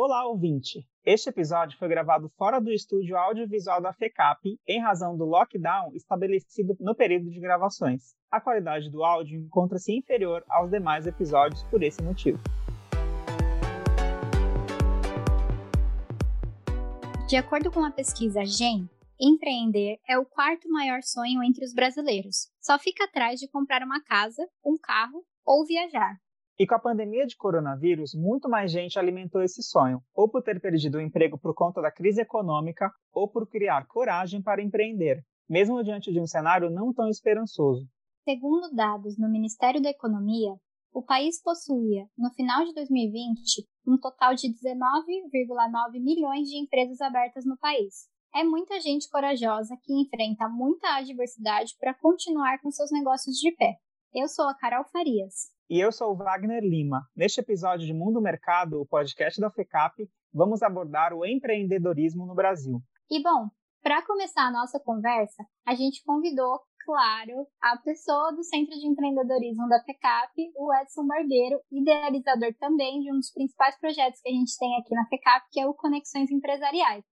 Olá, ouvinte! Este episódio foi gravado fora do estúdio audiovisual da FECAP em razão do lockdown estabelecido no período de gravações. A qualidade do áudio encontra-se inferior aos demais episódios por esse motivo. De acordo com a pesquisa GEM, empreender é o quarto maior sonho entre os brasileiros. Só fica atrás de comprar uma casa, um carro ou viajar. E com a pandemia de coronavírus, muito mais gente alimentou esse sonho, ou por ter perdido o emprego por conta da crise econômica, ou por criar coragem para empreender, mesmo diante de um cenário não tão esperançoso. Segundo dados no Ministério da Economia, o país possuía, no final de 2020, um total de 19,9 milhões de empresas abertas no país. É muita gente corajosa que enfrenta muita adversidade para continuar com seus negócios de pé. Eu sou a Carol Farias. E eu sou o Wagner Lima. Neste episódio de Mundo Mercado, o podcast da FECAP, vamos abordar o empreendedorismo no Brasil. E bom, para começar a nossa conversa, a gente convidou, claro, a pessoa do Centro de Empreendedorismo da FECAP, o Edson Barbeiro, idealizador também de um dos principais projetos que a gente tem aqui na FECAP, que é o Conexões Empresariais.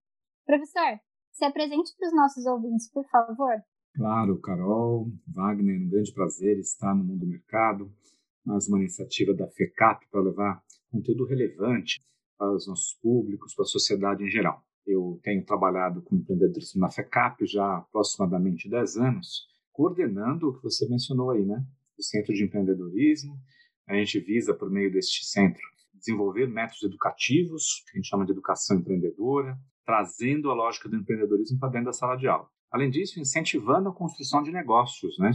Professor, se apresente para os nossos ouvintes, por favor. Claro, Carol, Wagner, um grande prazer estar no Mundo Mercado mais uma iniciativa da FECAP para levar conteúdo relevante para os nossos públicos, para a sociedade em geral. Eu tenho trabalhado com empreendedorismo na FECAP já há aproximadamente 10 anos, coordenando o que você mencionou aí, né? O Centro de Empreendedorismo. A gente visa, por meio deste centro, desenvolver métodos educativos, que a gente chama de educação empreendedora, trazendo a lógica do empreendedorismo para dentro da sala de aula. Além disso, incentivando a construção de negócios, né?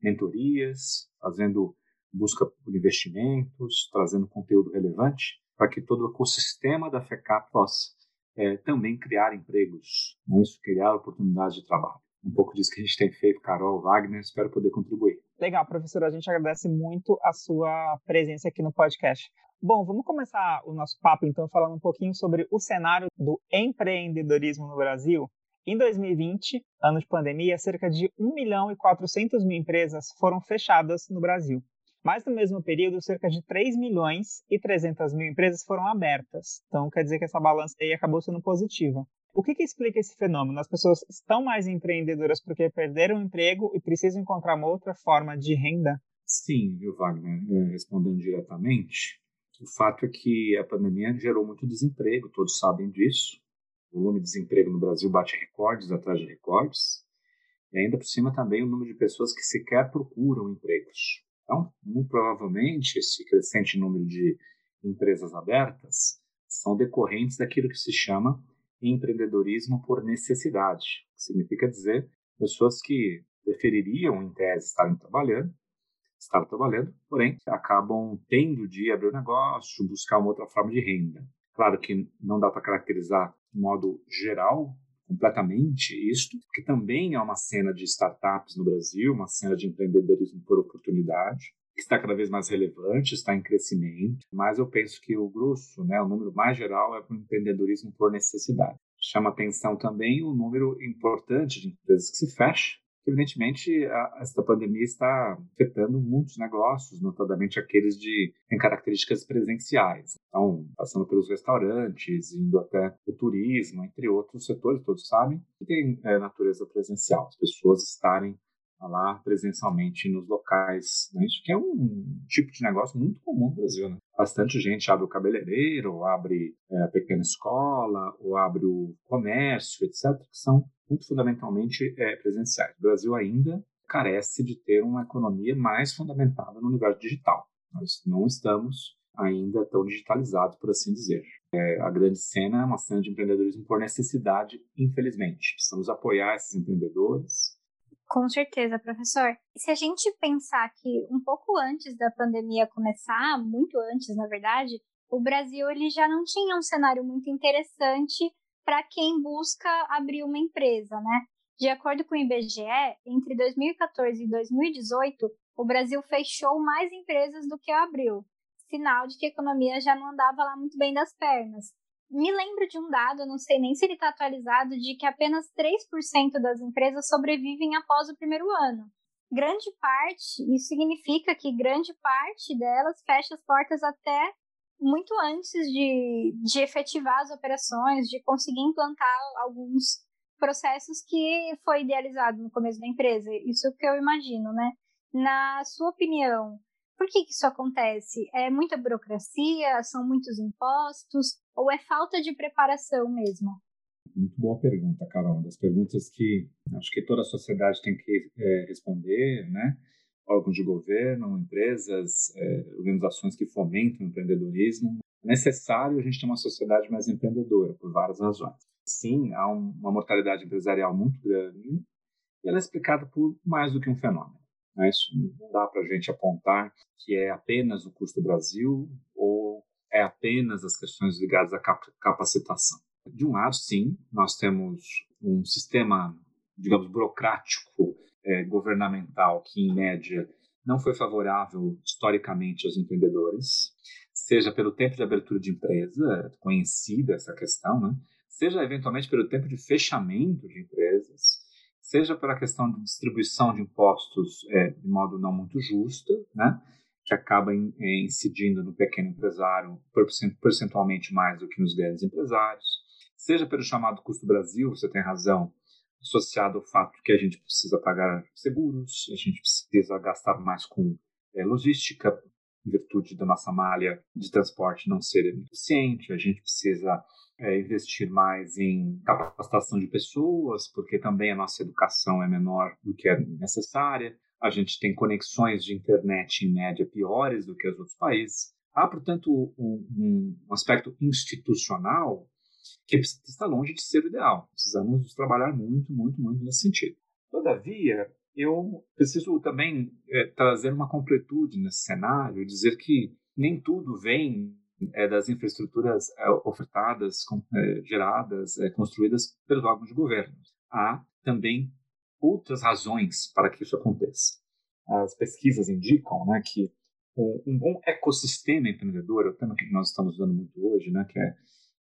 mentorias, fazendo busca por investimentos, trazendo conteúdo relevante para que todo o ecossistema da FECAP possa é, também criar empregos, né? isso, criar oportunidades de trabalho. Um pouco disso que a gente tem feito, Carol, Wagner, espero poder contribuir. Legal, professora, a gente agradece muito a sua presença aqui no podcast. Bom, vamos começar o nosso papo então falando um pouquinho sobre o cenário do empreendedorismo no Brasil. Em 2020, ano de pandemia, cerca de 1 milhão e 400 mil empresas foram fechadas no Brasil. Mas no mesmo período, cerca de 3 milhões e 300 mil empresas foram abertas. Então, quer dizer que essa balança aí acabou sendo positiva. O que, que explica esse fenômeno? As pessoas estão mais empreendedoras porque perderam o emprego e precisam encontrar uma outra forma de renda? Sim, viu, Wagner? É, respondendo diretamente, o fato é que a pandemia gerou muito desemprego, todos sabem disso. O volume de desemprego no Brasil bate recordes atrás de recordes. E ainda por cima também o número de pessoas que sequer procuram empregos. Então, muito provavelmente, esse crescente número de empresas abertas são decorrentes daquilo que se chama empreendedorismo por necessidade, significa dizer pessoas que prefeririam, em tese, estarem trabalhando, estar trabalhando, porém acabam tendo de abrir um negócio, buscar uma outra forma de renda. Claro que não dá para caracterizar de modo geral completamente isto, que também é uma cena de startups no Brasil, uma cena de empreendedorismo por oportunidade, que está cada vez mais relevante, está em crescimento, mas eu penso que o grosso, né, o número mais geral é para o empreendedorismo por necessidade. Chama atenção também o número importante de empresas que se fecham, evidentemente, a, esta pandemia está afetando muitos negócios, notadamente aqueles de têm características presenciais. Então, passando pelos restaurantes, indo até o turismo, entre outros setores, todos sabem, que tem é, natureza presencial, as pessoas estarem lá presencialmente nos locais. Né? Isso que é um tipo de negócio muito comum no Brasil. Né? Bastante gente abre o cabeleireiro, abre é, a pequena escola, ou abre o comércio, etc., que são muito fundamentalmente é, presenciais. O Brasil ainda carece de ter uma economia mais fundamentada no universo digital. Nós não estamos ainda tão digitalizados, por assim dizer. É, a grande cena é uma cena de empreendedorismo por necessidade, infelizmente. Precisamos apoiar esses empreendedores. Com certeza, professor. Se a gente pensar que um pouco antes da pandemia começar, muito antes, na verdade, o Brasil ele já não tinha um cenário muito interessante para quem busca abrir uma empresa, né? De acordo com o IBGE, entre 2014 e 2018, o Brasil fechou mais empresas do que abriu, sinal de que a economia já não andava lá muito bem das pernas. Me lembro de um dado, não sei nem se ele está atualizado, de que apenas 3% das empresas sobrevivem após o primeiro ano. Grande parte, isso significa que grande parte delas fecha as portas até muito antes de, de efetivar as operações, de conseguir implantar alguns processos que foi idealizado no começo da empresa. Isso que eu imagino, né? Na sua opinião, por que, que isso acontece? É muita burocracia? São muitos impostos? Ou é falta de preparação mesmo? Muito boa pergunta, Carol. Das perguntas que acho que toda a sociedade tem que é, responder, né? Órgãos de governo, empresas, é, organizações que fomentam o empreendedorismo. É necessário a gente ter uma sociedade mais empreendedora, por várias razões. Sim, há um, uma mortalidade empresarial muito grande e ela é explicada por mais do que um fenômeno. Né? Isso não dá para a gente apontar que é apenas o custo do Brasil ou é apenas as questões ligadas à capacitação. De um lado, sim, nós temos um sistema, digamos, burocrático é, governamental que, em média, não foi favorável historicamente aos empreendedores, seja pelo tempo de abertura de empresa, conhecida essa questão, né? seja eventualmente pelo tempo de fechamento de empresas, seja pela questão de distribuição de impostos é, de modo não muito justo, né? que acaba in, é, incidindo no pequeno empresário percentualmente mais do que nos grandes empresários, seja pelo chamado custo Brasil, você tem razão, associado ao fato que a gente precisa pagar seguros, a gente precisa gastar mais com é, logística, em virtude da nossa malha de transporte não ser eficiente, a gente precisa é, investir mais em capacitação de pessoas, porque também a nossa educação é menor do que é necessária, a gente tem conexões de internet em média piores do que os outros países. Há, portanto, um, um aspecto institucional que está longe de ser o ideal. Precisamos trabalhar muito, muito, muito nesse sentido. Todavia, eu preciso também é, trazer uma completude nesse cenário e dizer que nem tudo vem é, das infraestruturas é, ofertadas, com, geradas, construídas pelos órgãos de governo. Há também outras razões para que isso aconteça. As pesquisas indicam né, que um, um bom ecossistema empreendedor, é o tema que nós estamos usando muito hoje, né, que é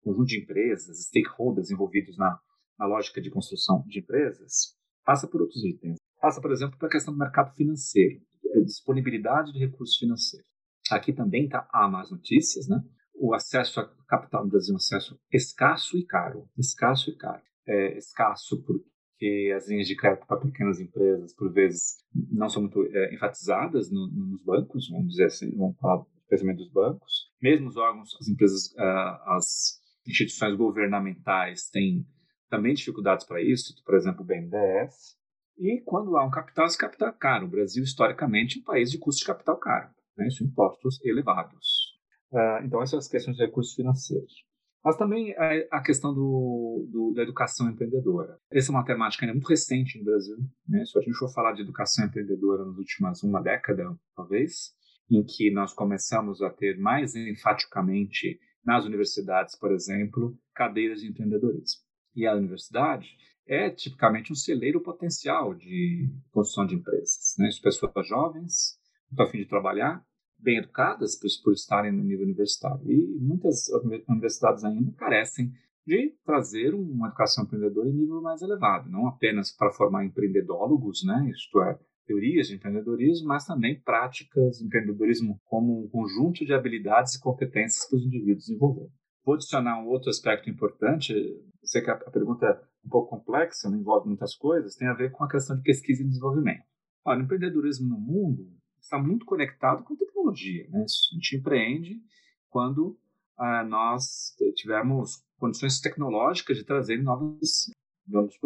conjunto de empresas, stakeholders envolvidos na, na lógica de construção de empresas, passa por outros itens. Passa, por exemplo, pela questão do mercado financeiro, disponibilidade de recursos financeiros. Aqui também está há más notícias, né? O acesso a capital no Brasil é um acesso escasso e caro. Escasso e caro. É escasso porque as linhas de crédito para pequenas empresas, por vezes, não são muito é, enfatizadas no, no, nos bancos, vamos dizer assim, vamos falar especialmente dos bancos. Mesmo os órgãos, as empresas, uh, as instituições governamentais têm também dificuldades para isso, por exemplo, o BNDES. E quando há um capital, esse capital é caro. O Brasil, historicamente, é um país de custo de capital caro, né? isso impostos elevados. Uh, então, essas questões de recursos financeiros. Mas também a, questão do, do, da educação empreendedora. Essa é uma temática ainda muito recente no Brasil. Né? Se a gente for falar de educação empreendedora nas últimas uma década, talvez, em que nós começamos a ter mais enfaticamente nas universidades, por exemplo, cadeiras de empreendedorismo. E a universidade é tipicamente um celeiro potencial de construção de empresas. Né? As pessoas jovens, estão a fim de trabalhar, bem educadas por, por estarem no nível universitário. E muitas universidades ainda carecem de trazer uma educação empreendedora em nível mais elevado, não apenas para formar empreendedólogos, né? isto é, teorias de empreendedorismo, mas também práticas de empreendedorismo como um conjunto de habilidades e competências para os indivíduos desenvolverem. Vou adicionar um outro aspecto importante, sei que a pergunta é um pouco complexa, não envolve muitas coisas, tem a ver com a questão de pesquisa e desenvolvimento. Olha, o empreendedorismo no mundo está muito conectado com tecnologia. Né? A gente empreende quando ah, nós tivermos condições tecnológicas de trazer novas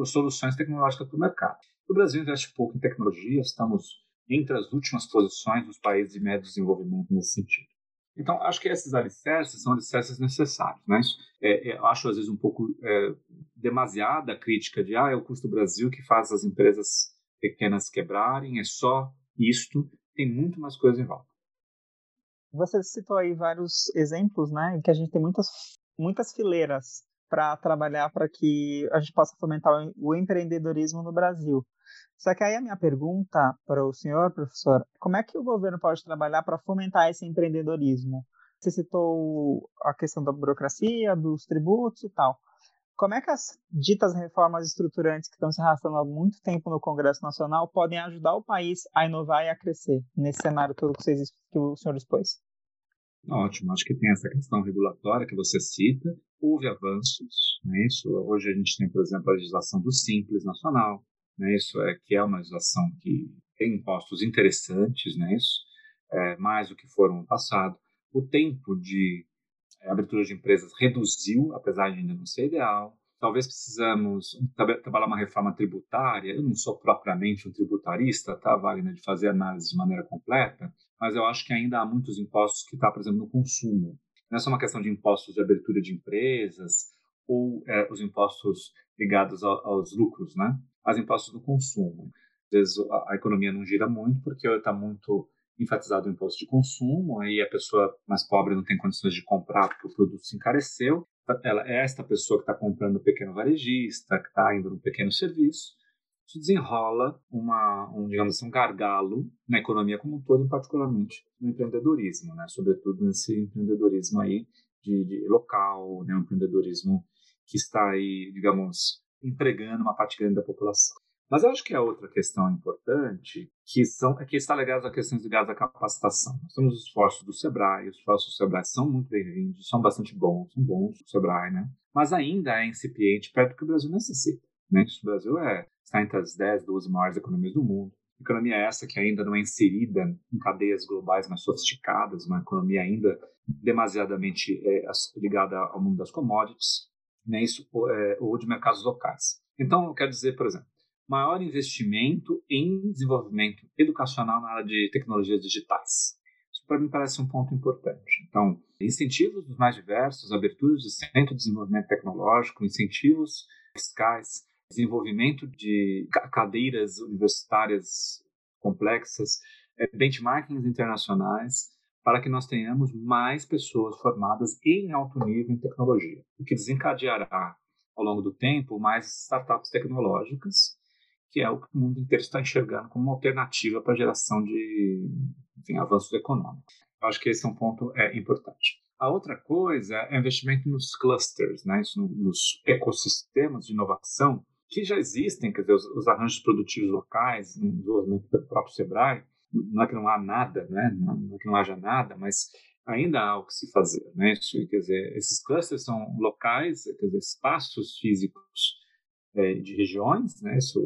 soluções tecnológicas para o mercado. O Brasil investe pouco em tecnologia, estamos entre as últimas posições dos países de médio desenvolvimento nesse sentido. Então, acho que esses alicerces são alicerces necessários. Né? É, é, eu acho, às vezes, um pouco é, demasiada a crítica de ah, é o custo do Brasil que faz as empresas pequenas quebrarem, é só isto, tem muito mais coisa em volta. Você citou aí vários exemplos, né, em que a gente tem muitas, muitas fileiras para trabalhar para que a gente possa fomentar o empreendedorismo no Brasil. Só que aí a minha pergunta para o senhor, professor, como é que o governo pode trabalhar para fomentar esse empreendedorismo? Você citou a questão da burocracia, dos tributos e tal. Como é que as ditas reformas estruturantes que estão se arrastando há muito tempo no Congresso Nacional podem ajudar o país a inovar e a crescer nesse cenário todo que, vocês, que o senhor expôs? Ótimo, acho que tem essa questão regulatória que você cita, houve avanços, né? isso, hoje a gente tem, por exemplo, a legislação do Simples Nacional, né? isso é que é uma legislação que tem impostos interessantes, né? isso, é, mais do que foram no passado. O tempo de é, abertura de empresas reduziu, apesar de ainda não ser ideal, talvez precisamos trabalhar uma reforma tributária. Eu não sou propriamente um tributarista, tá, Wagner, de fazer análise de maneira completa, mas eu acho que ainda há muitos impostos que está, por exemplo, no consumo. Não é só uma questão de impostos de abertura de empresas ou é, os impostos ligados ao, aos lucros, né? As impostos do consumo. Às vezes a, economia não gira muito porque está muito enfatizado o imposto de consumo, aí a pessoa mais pobre não tem condições de comprar porque o produto se encareceu, ela é esta pessoa que está comprando no pequeno varejista, que está indo no pequeno serviço, isso desenrola uma, um, digamos assim, um gargalo na economia como um todo, particularmente no empreendedorismo, né? Sobretudo nesse empreendedorismo aí de, de local, né? Um empreendedorismo que está aí, digamos, empregando uma parte grande da população. Mas eu acho que a outra questão importante que são é que está ligada a questões ligadas à capacitação. Nós temos os esforços do Sebrae, os esforços do Sebrae são muito bem-vindos, são bastante bons, são bons o Sebrae, né? Mas ainda é incipiente perto do que o Brasil necessita. Né? O Brasil é, está entre as 10, 12 maiores economias do mundo. Economia essa que ainda não é inserida em cadeias globais mais sofisticadas, uma economia ainda demasiadamente é, ligada ao mundo das commodities, né? Isso é, ou de mercados locais. Então, eu quero dizer, por exemplo, maior investimento em desenvolvimento educacional na área de tecnologias digitais. Isso para mim parece um ponto importante. Então, incentivos dos mais diversos, aberturas de centro de desenvolvimento tecnológico, incentivos fiscais, desenvolvimento de cadeiras universitárias complexas, eh, benchmarkings internacionais, para que nós tenhamos mais pessoas formadas em alto nível em tecnologia, o que desencadeará ao longo do tempo mais startups tecnológicas que é o que o mundo inteiro está enxergando como uma alternativa para a geração de enfim, avanços econômicos. Eu acho que esse é um ponto é, importante. A outra coisa é investimento nos clusters, né? Isso, nos ecossistemas de inovação que já existem, quer dizer, os, os arranjos produtivos locais, no desenvolvimento do próprio Sebrae, não é que não há nada, né? não é que não haja nada, mas ainda há o que se fazer. Né? Quer dizer, esses clusters são locais, quer dizer, espaços físicos é, de regiões, né? Isso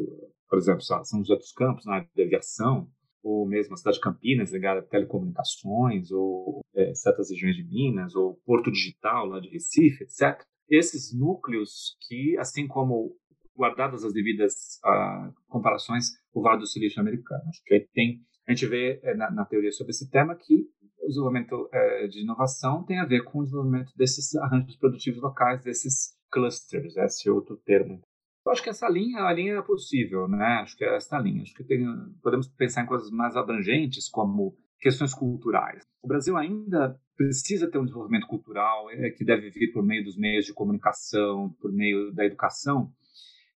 por exemplo, São José dos Campos, na área de aviação, ou mesmo a cidade de Campinas, ligada a telecomunicações, ou é, certas regiões de Minas, ou Porto Digital, lá de Recife, etc. Esses núcleos que, assim como guardadas as devidas ah, comparações, o Vale do Silício americano. Acho que tem, a gente vê é, na, na, teoria sobre esse tema que o desenvolvimento é, de inovação tem a ver com o desenvolvimento desses arranjos produtivos locais, desses clusters, esse é outro termo eu acho que essa linha, a linha é possível, né? Acho que é esta linha. Acho que tem, podemos pensar em coisas mais abrangentes, como questões culturais. O Brasil ainda precisa ter um desenvolvimento cultural é, que deve vir por meio dos meios de comunicação, por meio da educação,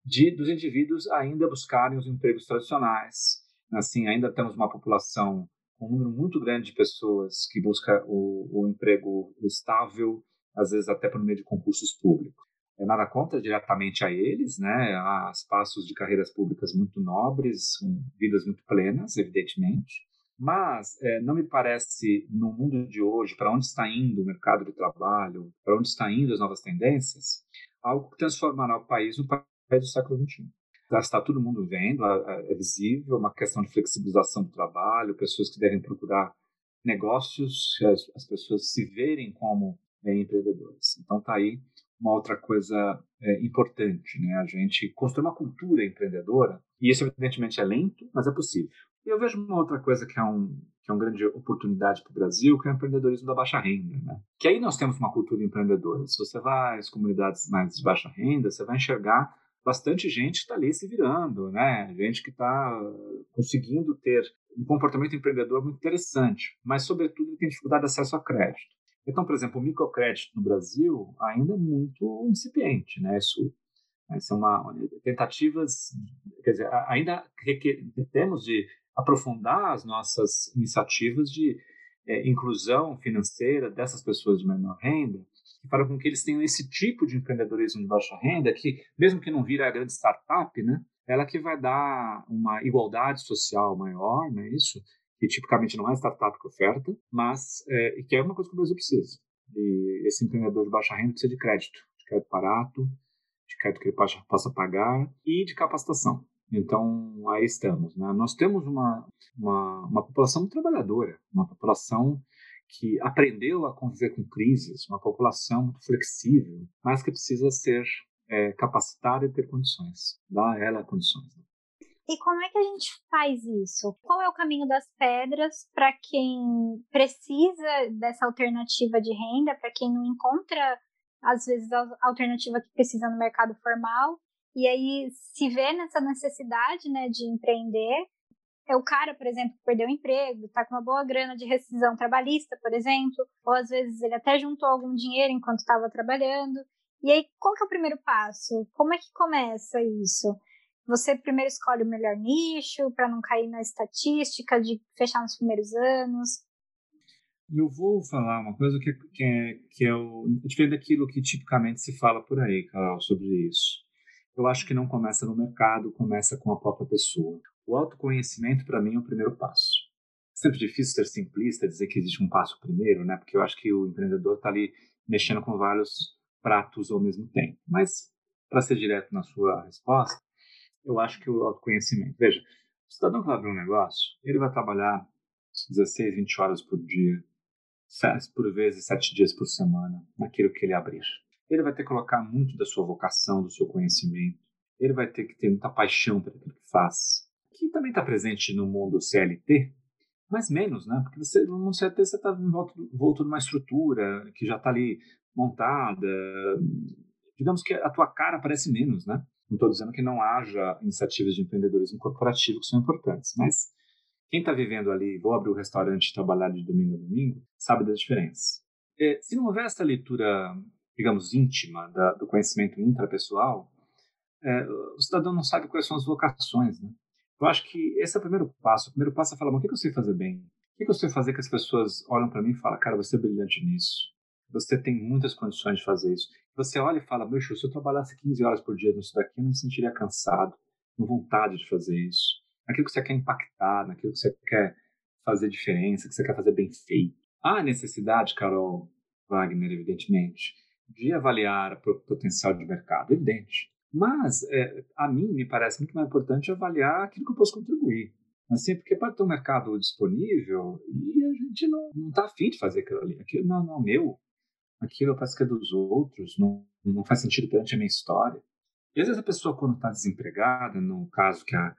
de dos indivíduos ainda buscarem os empregos tradicionais. Assim, ainda temos uma população com um número muito grande de pessoas que busca o, o emprego estável, às vezes até por meio de concursos públicos é nada contra diretamente a eles, né? Há espaços de carreiras públicas muito nobres, com vidas muito plenas, evidentemente. Mas é, não me parece, no mundo de hoje, para onde está indo o mercado de trabalho, para onde estão indo as novas tendências, algo que transformará o país no país do século XXI. Está todo mundo vendo, é visível, uma questão de flexibilização do trabalho, pessoas que devem procurar negócios, as, as pessoas se verem como é, empreendedores. Então, está aí uma outra coisa é, importante, né? A gente construir uma cultura empreendedora, e isso evidentemente é lento, mas é possível. E eu vejo uma outra coisa que é, um, que é uma grande oportunidade para o Brasil, que é o empreendedorismo da baixa renda, né? Que aí nós temos uma cultura empreendedora. Se você vai às comunidades mais de baixa renda, você vai enxergar bastante gente está ali se virando, né? Gente que está conseguindo ter um comportamento empreendedor muito interessante, mas sobretudo tem dificuldade de acesso a crédito. Então, por exemplo, o microcrédito no Brasil ainda é muito incipiente, né? Isso, né, são uma, tentativas, quer dizer, ainda requer, temos de aprofundar as nossas iniciativas de é, inclusão financeira dessas pessoas de menor renda, para com que eles tenham esse tipo de empreendedorismo de baixa renda, que mesmo que não vira a grande startup, né, ela que vai dar uma igualdade social maior, né, isso, que tipicamente não é startup que oferta, mas é, que é uma coisa que o Brasil precisa. E esse empreendedor de baixa renda precisa de crédito, de crédito barato, de crédito que ele possa, possa pagar e de capacitação. Então, aí estamos. Né? Nós temos uma, uma, uma população trabalhadora, uma população que aprendeu a conviver com crises, uma população muito flexível, mas que precisa ser é, capacitada e ter condições, dar ela condições. Né? E como é que a gente faz isso? Qual é o caminho das pedras para quem precisa dessa alternativa de renda, para quem não encontra, às vezes, a alternativa que precisa no mercado formal, e aí se vê nessa necessidade né, de empreender? É o cara, por exemplo, que perdeu o emprego, está com uma boa grana de rescisão trabalhista, por exemplo, ou às vezes ele até juntou algum dinheiro enquanto estava trabalhando. E aí, qual que é o primeiro passo? Como é que começa isso? Você primeiro escolhe o melhor nicho para não cair na estatística de fechar nos primeiros anos. Eu vou falar uma coisa que, que é, que é o, diferente daquilo que tipicamente se fala por aí, Carol, sobre isso. Eu acho que não começa no mercado, começa com a própria pessoa. O autoconhecimento, para mim, é o primeiro passo. É sempre difícil ser simplista, dizer que existe um passo primeiro, né? Porque eu acho que o empreendedor está ali mexendo com vários pratos ao mesmo tempo. Mas, para ser direto na sua resposta, eu acho que o autoconhecimento. Veja, o cidadão que vai abrir um negócio, ele vai trabalhar 16, 20 horas por dia, por vezes 7 dias por semana, naquilo que ele abrir. Ele vai ter que colocar muito da sua vocação, do seu conhecimento. Ele vai ter que ter muita paixão pelo que faz. Que também está presente no mundo CLT, mas menos, né? Porque você, no CLT você está envolto numa estrutura que já está ali montada. Digamos que a tua cara aparece menos, né? Não estou dizendo que não haja iniciativas de empreendedorismo corporativo que são importantes, mas quem está vivendo ali, vou abrir o um restaurante e trabalhar de domingo a domingo, sabe da diferença. É, se não houver essa leitura, digamos, íntima da, do conhecimento intrapessoal, é, o cidadão não sabe quais são as vocações, né? Eu acho que esse é o primeiro passo. O primeiro passo é falar, o que, eu sei fazer bem? O que, eu sei fazer que as pessoas olham para mim e falam, cara, você é brilhante nisso. Você tem muitas condições de fazer isso. Você olha e fala, bicho, se eu trabalhasse 15 horas por dia nisso daqui, eu não me sentiria cansado, com vontade de fazer isso. Naquilo que você quer impactar, naquilo que você quer fazer diferença, que você quer fazer bem feito. Há necessidade, Carol Wagner, evidentemente, de avaliar o potencial de mercado, evidente. Mas, é, a mim, me parece muito mais importante avaliar aquilo que eu posso contribuir. Assim, porque pode ter um mercado disponível e a gente não está afim de fazer aquilo ali. Aquilo não, não é meu aquilo parece que é dos outros, não, não faz sentido perante a minha história. E às vezes a pessoa, quando está desempregada, no caso que a,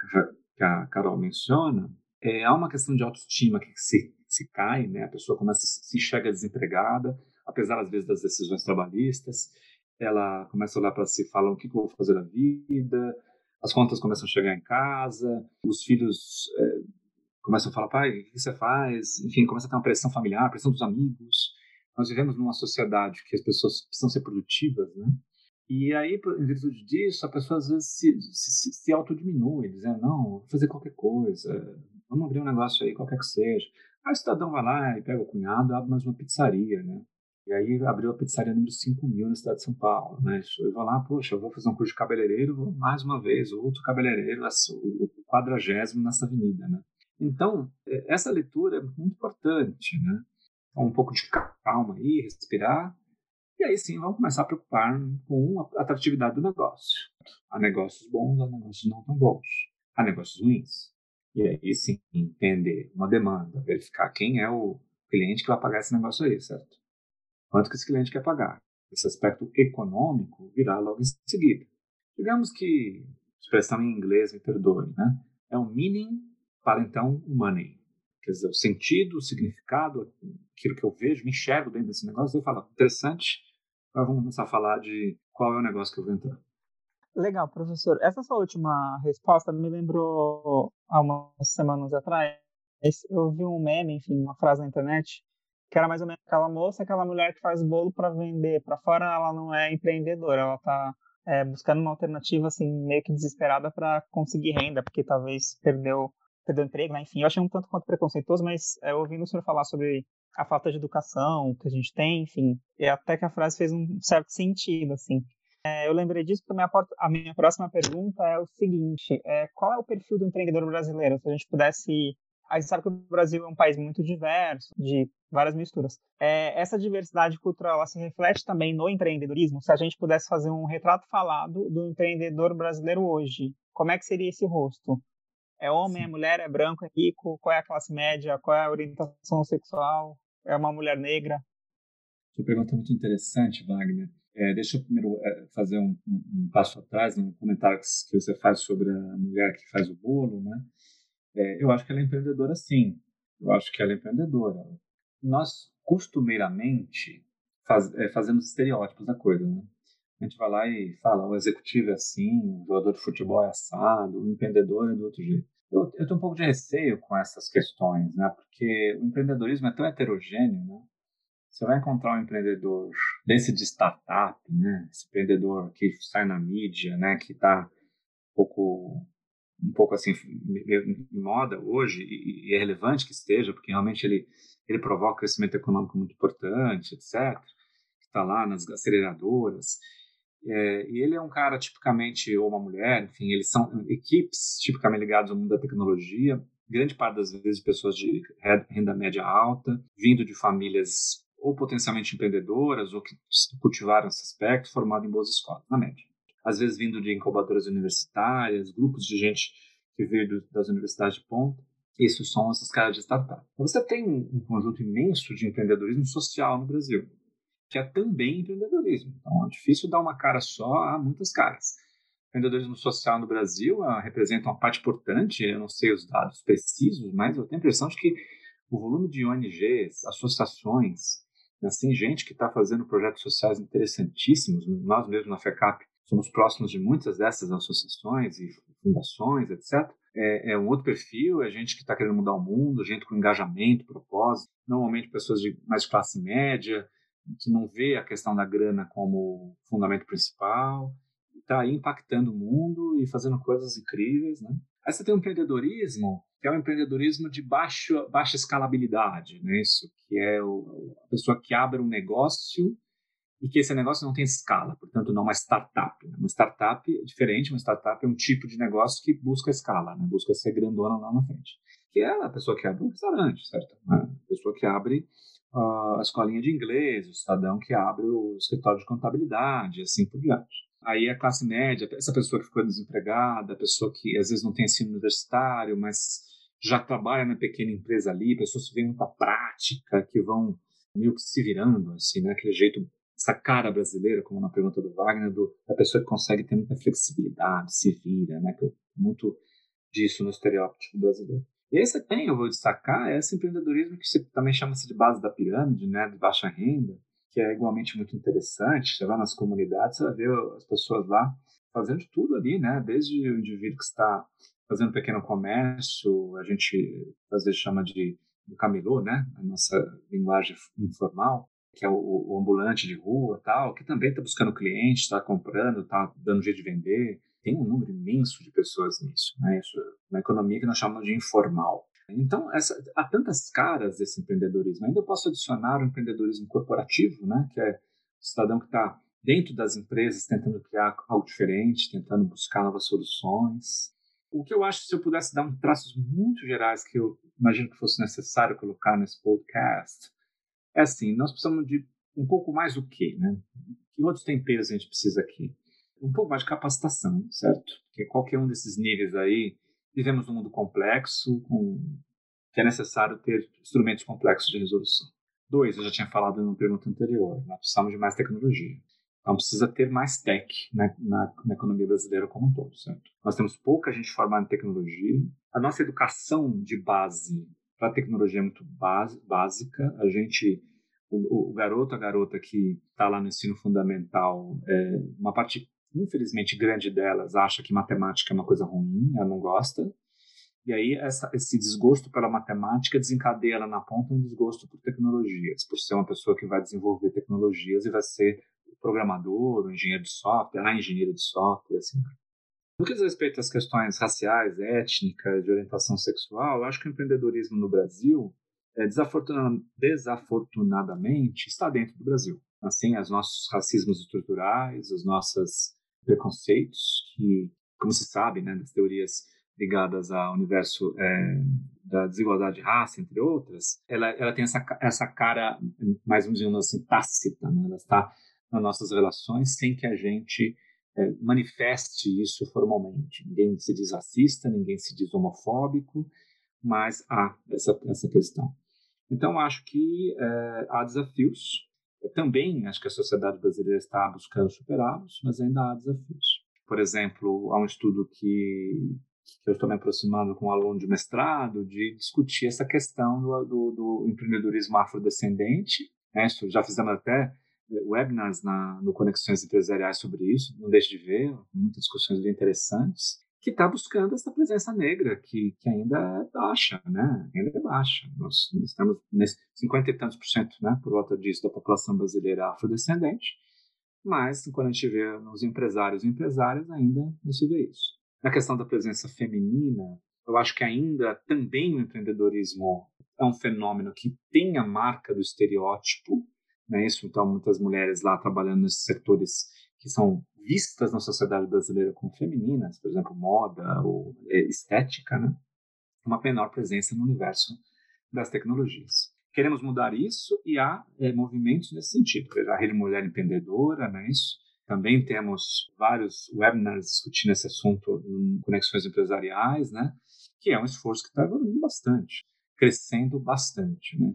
que a Carol menciona, é, há uma questão de autoestima que se, se cai, né? a pessoa começa se enxerga desempregada, apesar às vezes das decisões trabalhistas, ela começa a olhar para si fala o que, que eu vou fazer na vida, as contas começam a chegar em casa, os filhos é, começam a falar, pai, o que você faz? Enfim, começa a ter uma pressão familiar, pressão dos amigos, nós vivemos numa sociedade que as pessoas precisam ser produtivas, né? E aí, em virtude disso, a pessoa às vezes se, se, se autodiminui, dizendo, não, vou fazer qualquer coisa, vamos abrir um negócio aí, qualquer que seja. Aí o cidadão vai lá e pega o cunhado abre mais uma pizzaria, né? E aí abriu a pizzaria número 5 mil na cidade de São Paulo, né? Eu vou lá, poxa, eu vou fazer um curso de cabeleireiro, mais uma vez, outro cabeleireiro, o quadragésimo nessa avenida, né? Então, é, essa leitura é muito importante, né? Então, um pouco de calma aí, respirar. E aí sim vamos começar a preocupar com a atratividade do negócio. Há negócios bons, há negócios não tão bons. Há negócios ruins. E aí sim entender uma demanda, verificar quem é o cliente que vai pagar esse negócio aí, certo? Quanto que esse cliente quer pagar. Esse aspecto econômico virá logo em seguida. Digamos que, expressão em inglês, me perdoe, né? É um meaning para então o money quer dizer, o sentido, o significado, aquilo que eu vejo, me enxergo dentro desse negócio, eu falo, interessante, agora vamos começar a falar de qual é o negócio que eu vou entrar. Legal, professor. Essa sua última resposta me lembrou há umas semanas atrás. Eu vi um meme, enfim, uma frase na internet, que era mais ou menos aquela moça, aquela mulher que faz bolo para vender. Para fora, ela não é empreendedora, ela está é, buscando uma alternativa, assim, meio que desesperada para conseguir renda, porque talvez perdeu perdeu emprego, né? Enfim, eu achei um tanto quanto preconceituoso, mas é, ouvindo o senhor falar sobre a falta de educação que a gente tem, enfim, e até que a frase fez um certo sentido, assim. É, eu lembrei disso porque a minha, a minha próxima pergunta é o seguinte: é, qual é o perfil do empreendedor brasileiro? Se a gente pudesse A gente sabe que o Brasil é um país muito diverso, de várias misturas. É, essa diversidade cultural se reflete também no empreendedorismo? Se a gente pudesse fazer um retrato falado do empreendedor brasileiro hoje, como é que seria esse rosto? É homem, é mulher, é branco, é rico? Qual é a classe média? Qual é a orientação sexual? É uma mulher negra? Sua pergunta é muito interessante, Wagner. É, deixa eu primeiro é, fazer um, um, um, passo atrás no comentário que você faz sobre a mulher que faz o bolo, né? É, eu acho que ela é empreendedora, sim. Eu acho que ela é empreendedora. Nós, costumeiramente, faz, é, fazemos estereótipos da coisa, né? A gente vai lá e fala, o executivo é assim, o jogador de futebol é assado, o empreendedor é do outro jeito. Eu, eu tenho um pouco de receio com essas questões, né? Porque o empreendedorismo é tão heterogêneo, né? Você vai encontrar um empreendedor desse de startup, né? Esse empreendedor que sai na mídia, né? Que está um pouco, um pouco assim em moda hoje e, é relevante que esteja, porque realmente ele ele provoca crescimento econômico muito importante, etc. Que está lá nas aceleradoras. É, e ele é um cara tipicamente ou uma mulher, enfim, eles são equipes tipicamente ligadas ao mundo da tecnologia, grande parte das vezes pessoas de renda média alta, vindo de famílias ou potencialmente empreendedoras, ou que cultivaram esse aspecto, formado em boas escolas, na média. Às vezes vindo de incubadoras universitárias, grupos de gente que veio das universidades de ponta. Esses são essas caras de startup. Você tem um conjunto imenso de empreendedorismo social no Brasil, que é também empreendedorismo. Então é difícil dar uma cara só a muitas caras. empreendedorismo social no Brasil uh, representa uma parte importante, eu não sei os dados precisos, mas eu tenho a impressão de que o volume de ONGs, associações, tem gente que está fazendo projetos sociais interessantíssimos. Nós mesmos na FECAP somos próximos de muitas dessas associações e fundações, etc. É, é um outro perfil, é gente que está querendo mudar o mundo, gente com engajamento, propósito. Normalmente pessoas de mais classe média, que não vê a questão da grana como fundamento principal, está impactando o mundo e fazendo coisas incríveis, né? Aí você tem o empreendedorismo, que é um empreendedorismo de baixo, baixa escalabilidade, né? Isso, que é o, a pessoa que abre um negócio e que esse negócio não tem escala, portanto, não é uma startup. Né? Uma startup é diferente, uma startup é um tipo de negócio que busca escala, né? busca ser grandona lá na frente. Que é a pessoa que abre um restaurante, certo? A pessoa que abre uh, a escolinha de inglês, o cidadão que abre o escritório de contabilidade, assim por diante. Aí a classe média, essa pessoa que ficou desempregada, a pessoa que às vezes não tem ensino universitário, mas já trabalha na pequena empresa ali, pessoas que vêm muita prática, que vão meio que se virando, assim, né? Aquele jeito, essa cara brasileira, como na pergunta do Wagner, do, da pessoa que consegue ter muita flexibilidade, se vira, né? Que muito disso no estereótipo brasileiro. E aí você tem, eu vou destacar, esse empreendedorismo que você também chama-se de base da pirâmide, né? De baixa renda, que é igualmente muito interessante. Você vai nas comunidades, você vai ver as pessoas lá fazendo tudo ali, né? Desde o indivíduo que está fazendo pequeno comércio, a gente às vezes chama de camelô, né? A nossa linguagem informal, que é o, o ambulante de rua, tal, que também está buscando cliente, está comprando, está dando jeito de vender. Tem um número imenso de pessoas nisso, né? Isso é uma economia que nós chamamos de informal. Então, essa, há tantas caras desse empreendedorismo. Ainda eu posso adicionar o empreendedorismo corporativo, né, que é o cidadão que está dentro das empresas tentando criar algo diferente, tentando buscar novas soluções. O que eu acho, se eu pudesse dar um traços muito gerais que eu imagino que fosse necessário colocar nesse podcast, é assim, nós precisamos de um pouco mais do que, né? Que outros temperos a gente precisa aqui? Um pouco mais de capacitação, certo? Porque qualquer um desses níveis aí Vivemos num mundo complexo, com, que é necessário ter instrumentos complexos de resolução. Dois, eu já tinha falado na pergunta anterior, nós precisamos de mais tecnologia. Então precisa ter mais tech na, na, na, economia brasileira como um todo, certo? Nós temos pouca gente formada em tecnologia. A nossa educação de base para tecnologia é muito base, básica. A gente, o, o, garoto, a garota que está lá no ensino fundamental, é, uma parte infelizmente, grande delas acha que matemática é uma coisa ruim, ela não gosta. E aí essa, esse desgosto pela matemática desencadeia ela na ponta um desgosto por tecnologias, por ser uma pessoa que vai desenvolver tecnologias e vai ser programador, o engenheiro de software, a engenheiro de software, assim. No que diz respeito às questões raciais, étnicas, de orientação sexual, eu acho que o empreendedorismo no Brasil, desafortunadamente, está dentro do Brasil. Assim, os nossos racismos estruturais, as nossas preconceitos que, como se sabe, né, das teorias ligadas ao universo é, da desigualdade de raça, entre outras, ela, ela tem essa, essa cara, mais ou menos assim, tácita, né? ela está nas nossas relações sem que a gente é, manifeste isso formalmente. Ninguém se diz racista, ninguém se diz homofóbico, mas há essa, essa questão. Então, acho que é, há desafios. Também acho que a sociedade brasileira está buscando superá-los, mas ainda há desafios. Por exemplo, há um estudo que, que eu estou me aproximando com um aluno de mestrado de discutir essa questão do, do, do empreendedorismo afrodescendente. Né? Já fizemos até webinars na, no Conexões Empresariais sobre isso, não deixe de ver, muitas discussões bem interessantes, que está buscando essa presença negra, que, que ainda é baixa, né? ainda é baixa. Nós, estamos nesse 50 e tantos por cento, né, por volta disso, da população brasileira afrodescendente, mas quando a gente vê nos empresários e empresárias, ainda não se vê isso. Na questão da presença feminina, eu acho que ainda também o empreendedorismo é um fenômeno que tem a marca do estereótipo, né? Isso, então, muitas mulheres lá trabalhando nesses setores que são vistas na sociedade brasileira como femininas, por exemplo, moda ou é, estética, né? Uma menor presença no universo das tecnologias. Queremos mudar isso e há é, movimentos nesse sentido. A Rede Mulher Empreendedora, né? Isso. Também temos vários webinars discutindo esse assunto em conexões empresariais, né? Que é um esforço que está evoluindo bastante, crescendo bastante, né?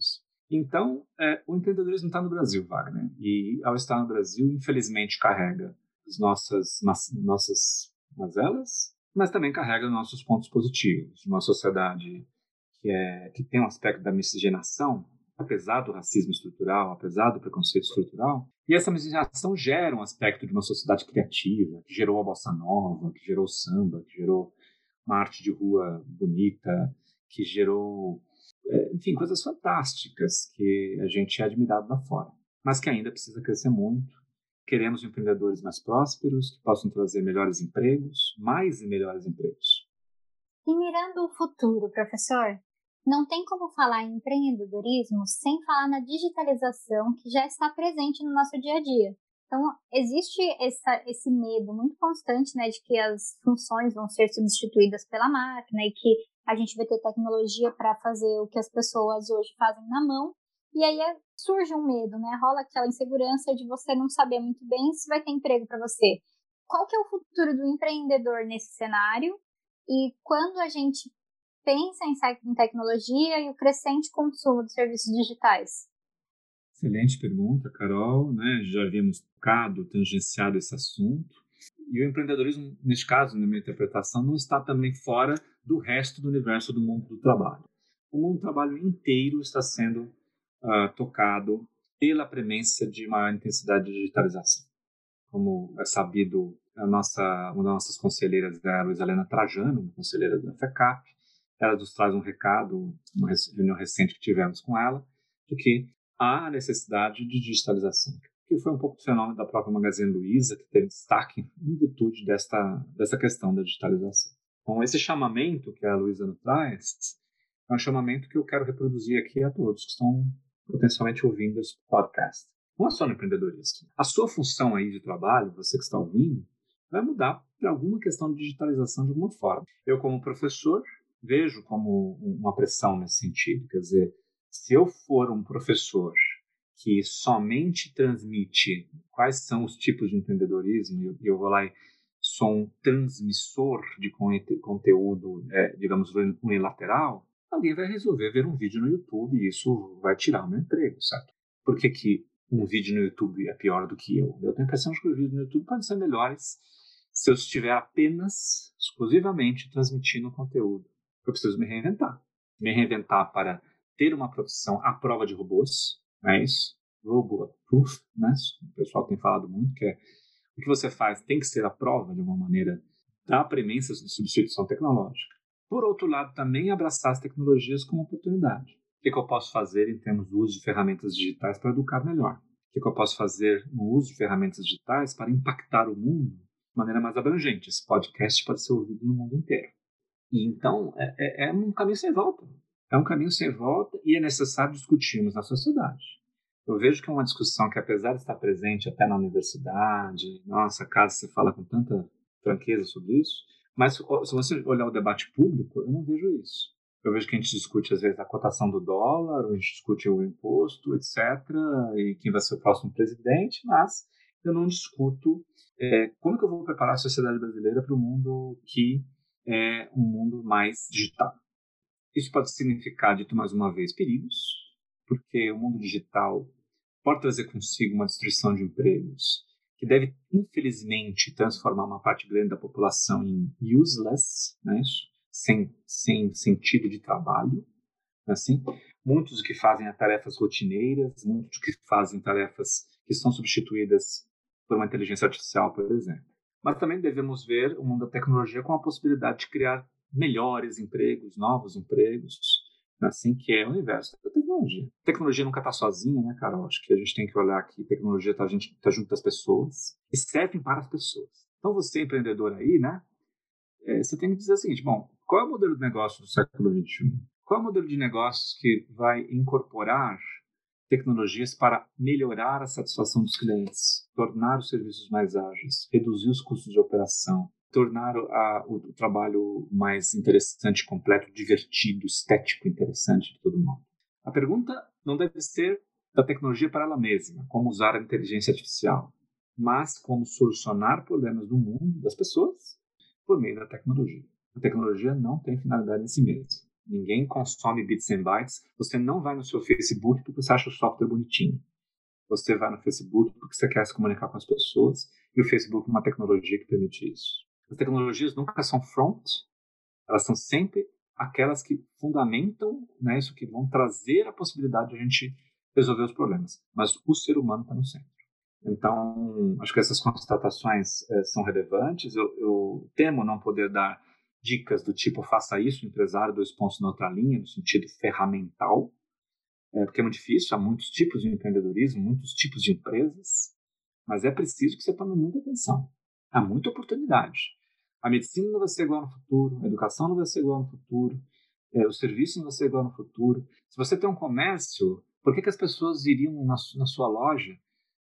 Então, é, o empreendedorismo está no Brasil, Wagner. E ao estar no Brasil, infelizmente, carrega as nossas, nossas mazelas, mas também carrega nossos pontos positivos. Uma sociedade que, é, que tem um aspecto da miscigenação, apesar do racismo estrutural, apesar do preconceito estrutural, e essa miscigenação gera um aspecto de uma sociedade criativa, que gerou a bossa nova, que gerou o samba, que gerou uma arte de rua bonita, que gerou é, enfim, coisas fantásticas que a gente é admirado lá fora, mas que ainda precisa crescer muito. Queremos empreendedores mais prósperos, que possam trazer melhores empregos, mais e melhores empregos. E mirando o futuro, professor, não tem como falar em empreendedorismo sem falar na digitalização que já está presente no nosso dia a dia. Então, existe essa, esse medo muito constante né, de que as funções vão ser substituídas pela máquina e que a gente vai ter tecnologia para fazer o que as pessoas hoje fazem na mão. E aí é, surge um medo, né? Rola aquela insegurança de você não saber muito bem se vai ter emprego para você. Qual que é o futuro do empreendedor nesse cenário? E quando a gente pensa em tecnologia e o crescente consumo de serviços digitais? Excelente pergunta, Carol. Né? Já havíamos tocado, tangenciado esse assunto. E o empreendedorismo, neste caso, na minha interpretação, não está também fora do resto do universo do mundo do trabalho. O mundo do trabalho inteiro está sendo uh, tocado pela premência de maior intensidade de digitalização. Como é sabido, a nossa, uma das nossas conselheiras é a Luiz Helena Trajano, conselheira da FECAP, ela nos traz um recado, uma reunião recente que tivemos com ela, de que há necessidade de digitalização, que foi um pouco do fenômeno da própria Magazine Luiza, que teve destaque em virtude desta, dessa questão da digitalização. Então, esse chamamento que a Luísa nos traz é um chamamento que eu quero reproduzir aqui a todos que estão potencialmente ouvindo esse podcast. Não é só no empreendedorismo. A sua função aí de trabalho, você que está ouvindo, vai mudar para alguma questão de digitalização de alguma forma. Eu, como professor, vejo como uma pressão nesse sentido. Quer dizer, se eu for um professor que somente transmite quais são os tipos de empreendedorismo, e eu, vou lá e sou um transmissor de conteúdo, é, digamos, unilateral, alguém vai resolver ver um vídeo no YouTube e isso vai tirar o meu emprego, certo? Por que, que um vídeo no YouTube é pior do que eu? Eu tenho a impressão de que os vídeos no YouTube podem ser melhores se eu estiver apenas, exclusivamente, transmitindo conteúdo. Eu preciso me reinventar. Me reinventar para ter uma profissão à prova de robôs, não é isso? Robot proof, né? O pessoal tem falado muito que é o que você faz tem que ser a prova, de uma maneira, da premência de substituição tecnológica. Por outro lado, também abraçar as tecnologias como oportunidade. O que, que eu posso fazer em termos do uso de ferramentas digitais para educar melhor? O que, que eu posso fazer no uso de ferramentas digitais para impactar o mundo de maneira mais abrangente? Esse podcast pode ser ouvido no mundo inteiro. E então, é, é, é um caminho sem volta. É um caminho sem volta e é necessário discutirmos na sociedade eu vejo que é uma discussão que, apesar de estar presente até na universidade, nossa, casa você fala com tanta franqueza sobre isso, Mas se você olhar o debate público, eu não vejo isso. Eu vejo que a gente discute, às vezes, a cotação do dólar, a gente discute o imposto, etc., e quem vai ser o próximo presidente, mas eu não discuto é, como que eu vou preparar a sociedade brasileira para o mundo que é um mundo mais digital. Isso pode significar, dito mais uma vez, perigos, porque o mundo digital pode trazer consigo uma destruição de empregos, que deve, infelizmente, transformar uma parte grande da população em useless, né, sem, sem sentido de trabalho. Assim, muitos que fazem tarefas rotineiras, muitos que fazem tarefas que são substituídas por uma inteligência artificial, por exemplo. Mas também devemos ver o mundo da tecnologia com a possibilidade de criar melhores empregos, novos empregos, assim que é o universo da tecnologia. Tecnologia nunca está sozinha, né, Carol? Acho que a gente tem que olhar que tecnologia está tá junto das pessoas e para as pessoas. Então, você empreendedor aí, né, é, você tem que dizer o seguinte, bom, qual é o modelo de negócio do século XXI? Qual é o modelo de negócios que vai incorporar tecnologias para melhorar a satisfação dos clientes, tornar os serviços mais ágeis, reduzir os custos de operação, tornar a, o, o, trabalho mais interessante, completo, divertido, estético, interessante de todo mundo. A pergunta não deve ser da tecnologia para ela mesma, como usar a inteligência artificial, mas como solucionar problemas do mundo, das pessoas, por meio da tecnologia. A tecnologia não tem finalidade em si mesma. Ninguém consome bits and bytes. Você não vai no seu Facebook porque você acha o software bonitinho. Você vai no Facebook porque você quer se comunicar com as pessoas e o Facebook é uma tecnologia que permite isso. As tecnologias nunca são front, elas são sempre aquelas que fundamentam né, isso, que vão trazer a possibilidade de a gente resolver os problemas. Mas o ser humano está no centro. Então, acho que essas constatações é, são relevantes. Eu, eu, temo não poder dar dicas do tipo faça isso, empresário, dois pontos na outra linha, no sentido ferramental, é, porque é muito difícil, há muitos tipos de empreendedorismo, muitos tipos de empresas, mas é preciso que você tome muita atenção. Há muita oportunidade. A medicina não vai ser igual no futuro, a educação não vai ser igual no futuro, é, o serviço não vai ser igual no futuro. Se você tem um comércio, por que, que as pessoas iriam na, na sua loja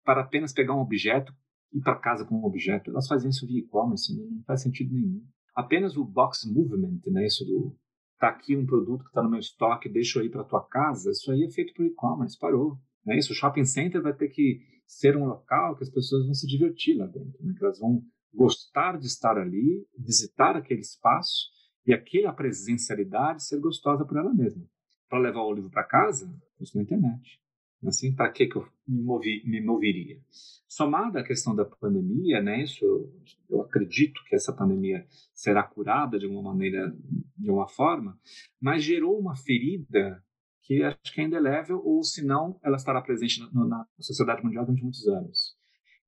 para apenas pegar um objeto e ir para casa com um objeto? Elas fazem isso via e-commerce, não faz sentido nenhum apenas o box movement, né, isso do tá aqui um produto que está no meu estoque, deixa eu ir para tua casa, isso aí é feito por e-commerce, parou. Né? Isso, o shopping center vai ter que ser um local que as pessoas vão se divertir lá dentro, né? que elas vão gostar de estar ali, visitar aquele espaço e aquela presencialidade ser gostosa por ela mesma. Para levar o livro para casa, isso na internet. Assim, para que, que eu me, movi, me moveria? Somada à questão da pandemia, né, isso, eu acredito que essa pandemia será curada de alguma maneira, de uma forma, mas gerou uma ferida que acho que é indelével, ou se não, ela estará presente na, na sociedade mundial durante muitos anos,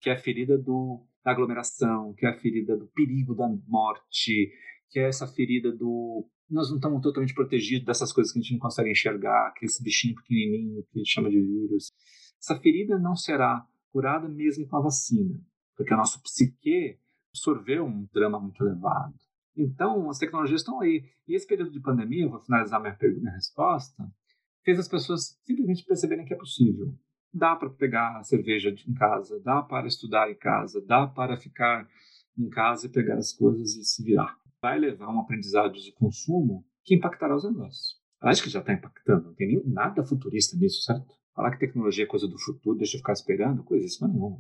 que é a ferida do, da aglomeração, que é a ferida do perigo da morte, que é essa ferida do nós não estamos totalmente protegidos dessas coisas que a gente não consegue enxergar, que esse bichinho pequenininho que a gente chama de vírus. Essa ferida não será curada mesmo com a vacina, porque a nossa psique absorveu um drama muito elevado. Então, as tecnologias estão aí. E esse período de pandemia, vou finalizar minha, minha resposta, fez as pessoas simplesmente perceberem que é possível. Dá para pegar cerveja em casa, dá para estudar em casa, dá para ficar em casa e pegar as coisas e se virar vai levar um aprendizado de consumo que impactará os negócios. Acho que já está impactando, não tem nem nada futurista nisso, certo? Falar que tecnologia é coisa do futuro, deixa eu ficar esperando, coisa isso nenhuma.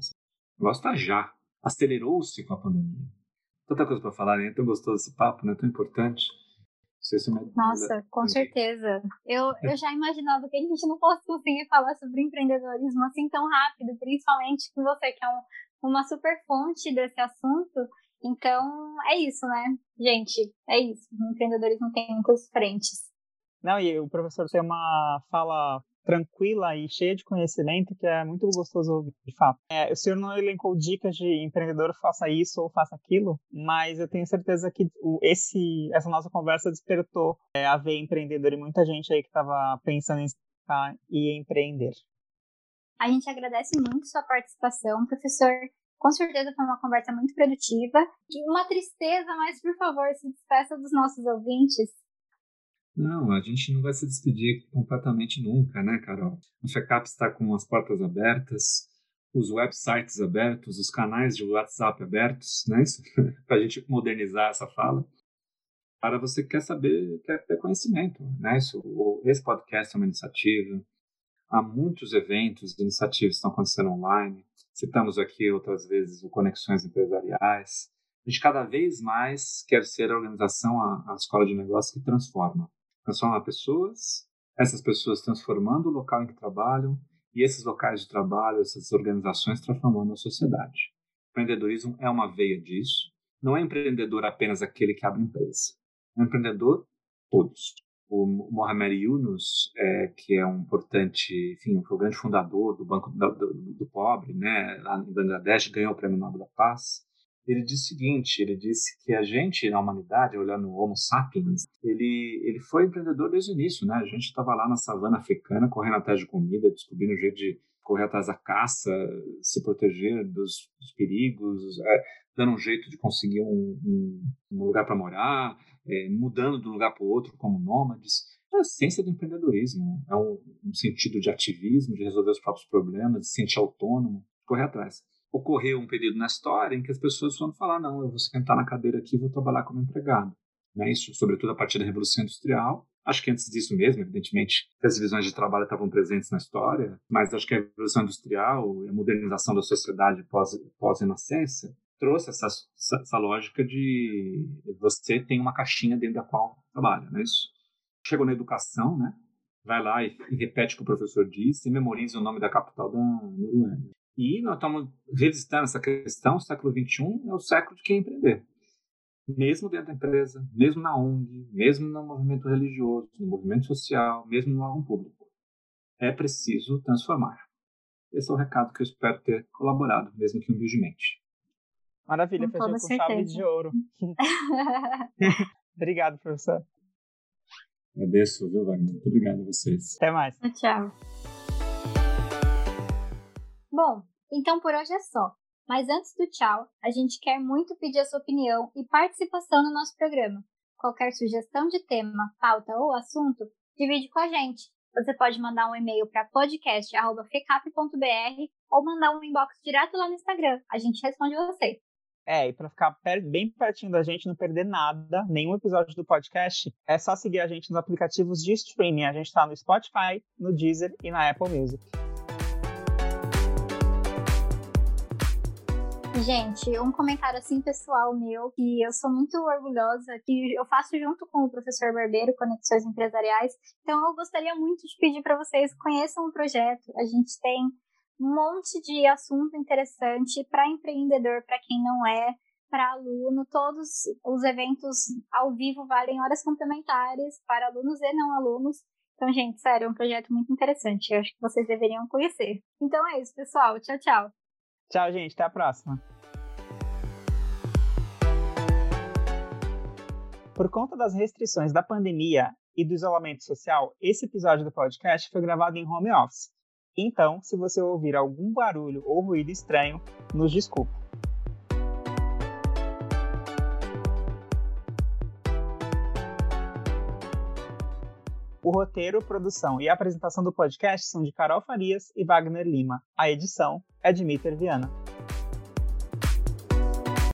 O negócio está já. Acelerou-se com a pandemia. Tanta coisa para falar, né? É tão gostoso esse papo, né? Tão importante. Se Nossa, com certeza. Eu, eu já imaginava que a gente não fosse conseguir falar sobre empreendedorismo assim tão rápido, principalmente com você, que é um, uma super fonte desse assunto. Então, é isso, né? Gente, é isso. O empreendedorismo tem muitas frentes. Não, e o professor tem uma fala tranquila e cheia de conhecimento que é muito gostoso ouvir, de fato. É, o senhor não elencou dicas de empreendedor faça isso ou faça aquilo, mas eu tenho certeza que o, esse, essa nossa conversa despertou é, a ver empreendedor e muita gente aí que estava pensando em ficar e empreender. A gente agradece muito sua participação, professor. Com certeza foi uma conversa muito produtiva. Uma tristeza, mas por favor, se despeça dos nossos ouvintes. Não, a gente não vai se despedir completamente nunca, né, Carol? A FECAP está com as portas abertas. os websites abertos, os canais de WhatsApp abertos, né? para a gente modernizar essa fala. Para você que quer saber, quer ter conhecimento, né? Isso, esse podcast é uma iniciativa. Há muitos eventos, iniciativas que estão acontecendo online. Citamos aqui outras vezes o Conexões Empresariais. A gente cada vez mais quer ser a organização, a, a escola de negócios que transforma. Transforma pessoas, essas pessoas transformando o local em que trabalham e esses locais de trabalho, essas organizações transformando a sociedade. Empreendedorismo é uma veia disso. Não é empreendedor apenas aquele que abre empresa. É empreendedor todos. O Mohamed Yunus, é, que é um importante, enfim, o grande fundador do Banco do, do, do Pobre, né, lá em Bangladesh, ganhou o Prêmio Nobel da Paz ele disse o seguinte, ele disse que a gente, na humanidade, olhando o Homo sapiens, ele, ele foi empreendedor desde o início, né? A gente estava lá na savana africana, correndo atrás de comida, descobrindo o jeito de correr atrás da caça, se proteger dos, dos perigos, é, dando um jeito de conseguir um, um, um lugar para morar, é, mudando de um lugar para o outro como nômades. É a essência do empreendedorismo. É um, um sentido de ativismo, de resolver os próprios problemas, de se sentir autônomo, correr atrás ocorreu um período na história em que as pessoas foram falar, não, eu vou sentar na cadeira aqui e vou trabalhar como empregado. Né? Isso, sobretudo a partir da Revolução Industrial. Acho que antes disso mesmo, evidentemente, as divisões de trabalho estavam presentes na história, mas acho que a Revolução Industrial e a modernização da sociedade pós-renascença pós trouxe essa, essa, lógica de você tem uma caixinha dentro da qual trabalha, é isso? Chegou na educação, né? Vai lá e, e repete o que o professor disse e memoriza o nome da capital da Noruega. E nós estamos revisitando essa questão. O século XXI é o século de quem empreender. Mesmo dentro da empresa, mesmo na ONG, mesmo no movimento religioso, no movimento social, mesmo no órgão público. É preciso transformar. Esse é o recado que eu espero ter colaborado, mesmo que humildemente. Maravilha, fechou com chave de ouro. Obrigado, professor. Agradeço, viu, Wagner? Muito obrigado a vocês. Até mais. Tchau. Bom, então por hoje é só. Mas antes do tchau, a gente quer muito pedir a sua opinião e participação no nosso programa. Qualquer sugestão de tema, pauta ou assunto, divide com a gente. Você pode mandar um e-mail para podcast.fecap.br ou mandar um inbox direto lá no Instagram. A gente responde você. É, e para ficar bem pertinho da gente, não perder nada, nenhum episódio do podcast, é só seguir a gente nos aplicativos de streaming. A gente está no Spotify, no Deezer e na Apple Music. Gente, um comentário assim pessoal meu, que eu sou muito orgulhosa, que eu faço junto com o professor Barbeiro, Conexões Empresariais. Então eu gostaria muito de pedir para vocês conheçam o projeto. A gente tem um monte de assunto interessante para empreendedor, para quem não é, para aluno. Todos os eventos ao vivo valem horas complementares para alunos e não alunos. Então, gente, sério, é um projeto muito interessante. Eu acho que vocês deveriam conhecer. Então é isso, pessoal. Tchau, tchau. Tchau, gente. Até a próxima. Por conta das restrições da pandemia e do isolamento social, esse episódio do podcast foi gravado em home office. Então, se você ouvir algum barulho ou ruído estranho, nos desculpe. O roteiro, produção e apresentação do podcast são de Carol Farias e Wagner Lima. A edição é de Mitter Viana.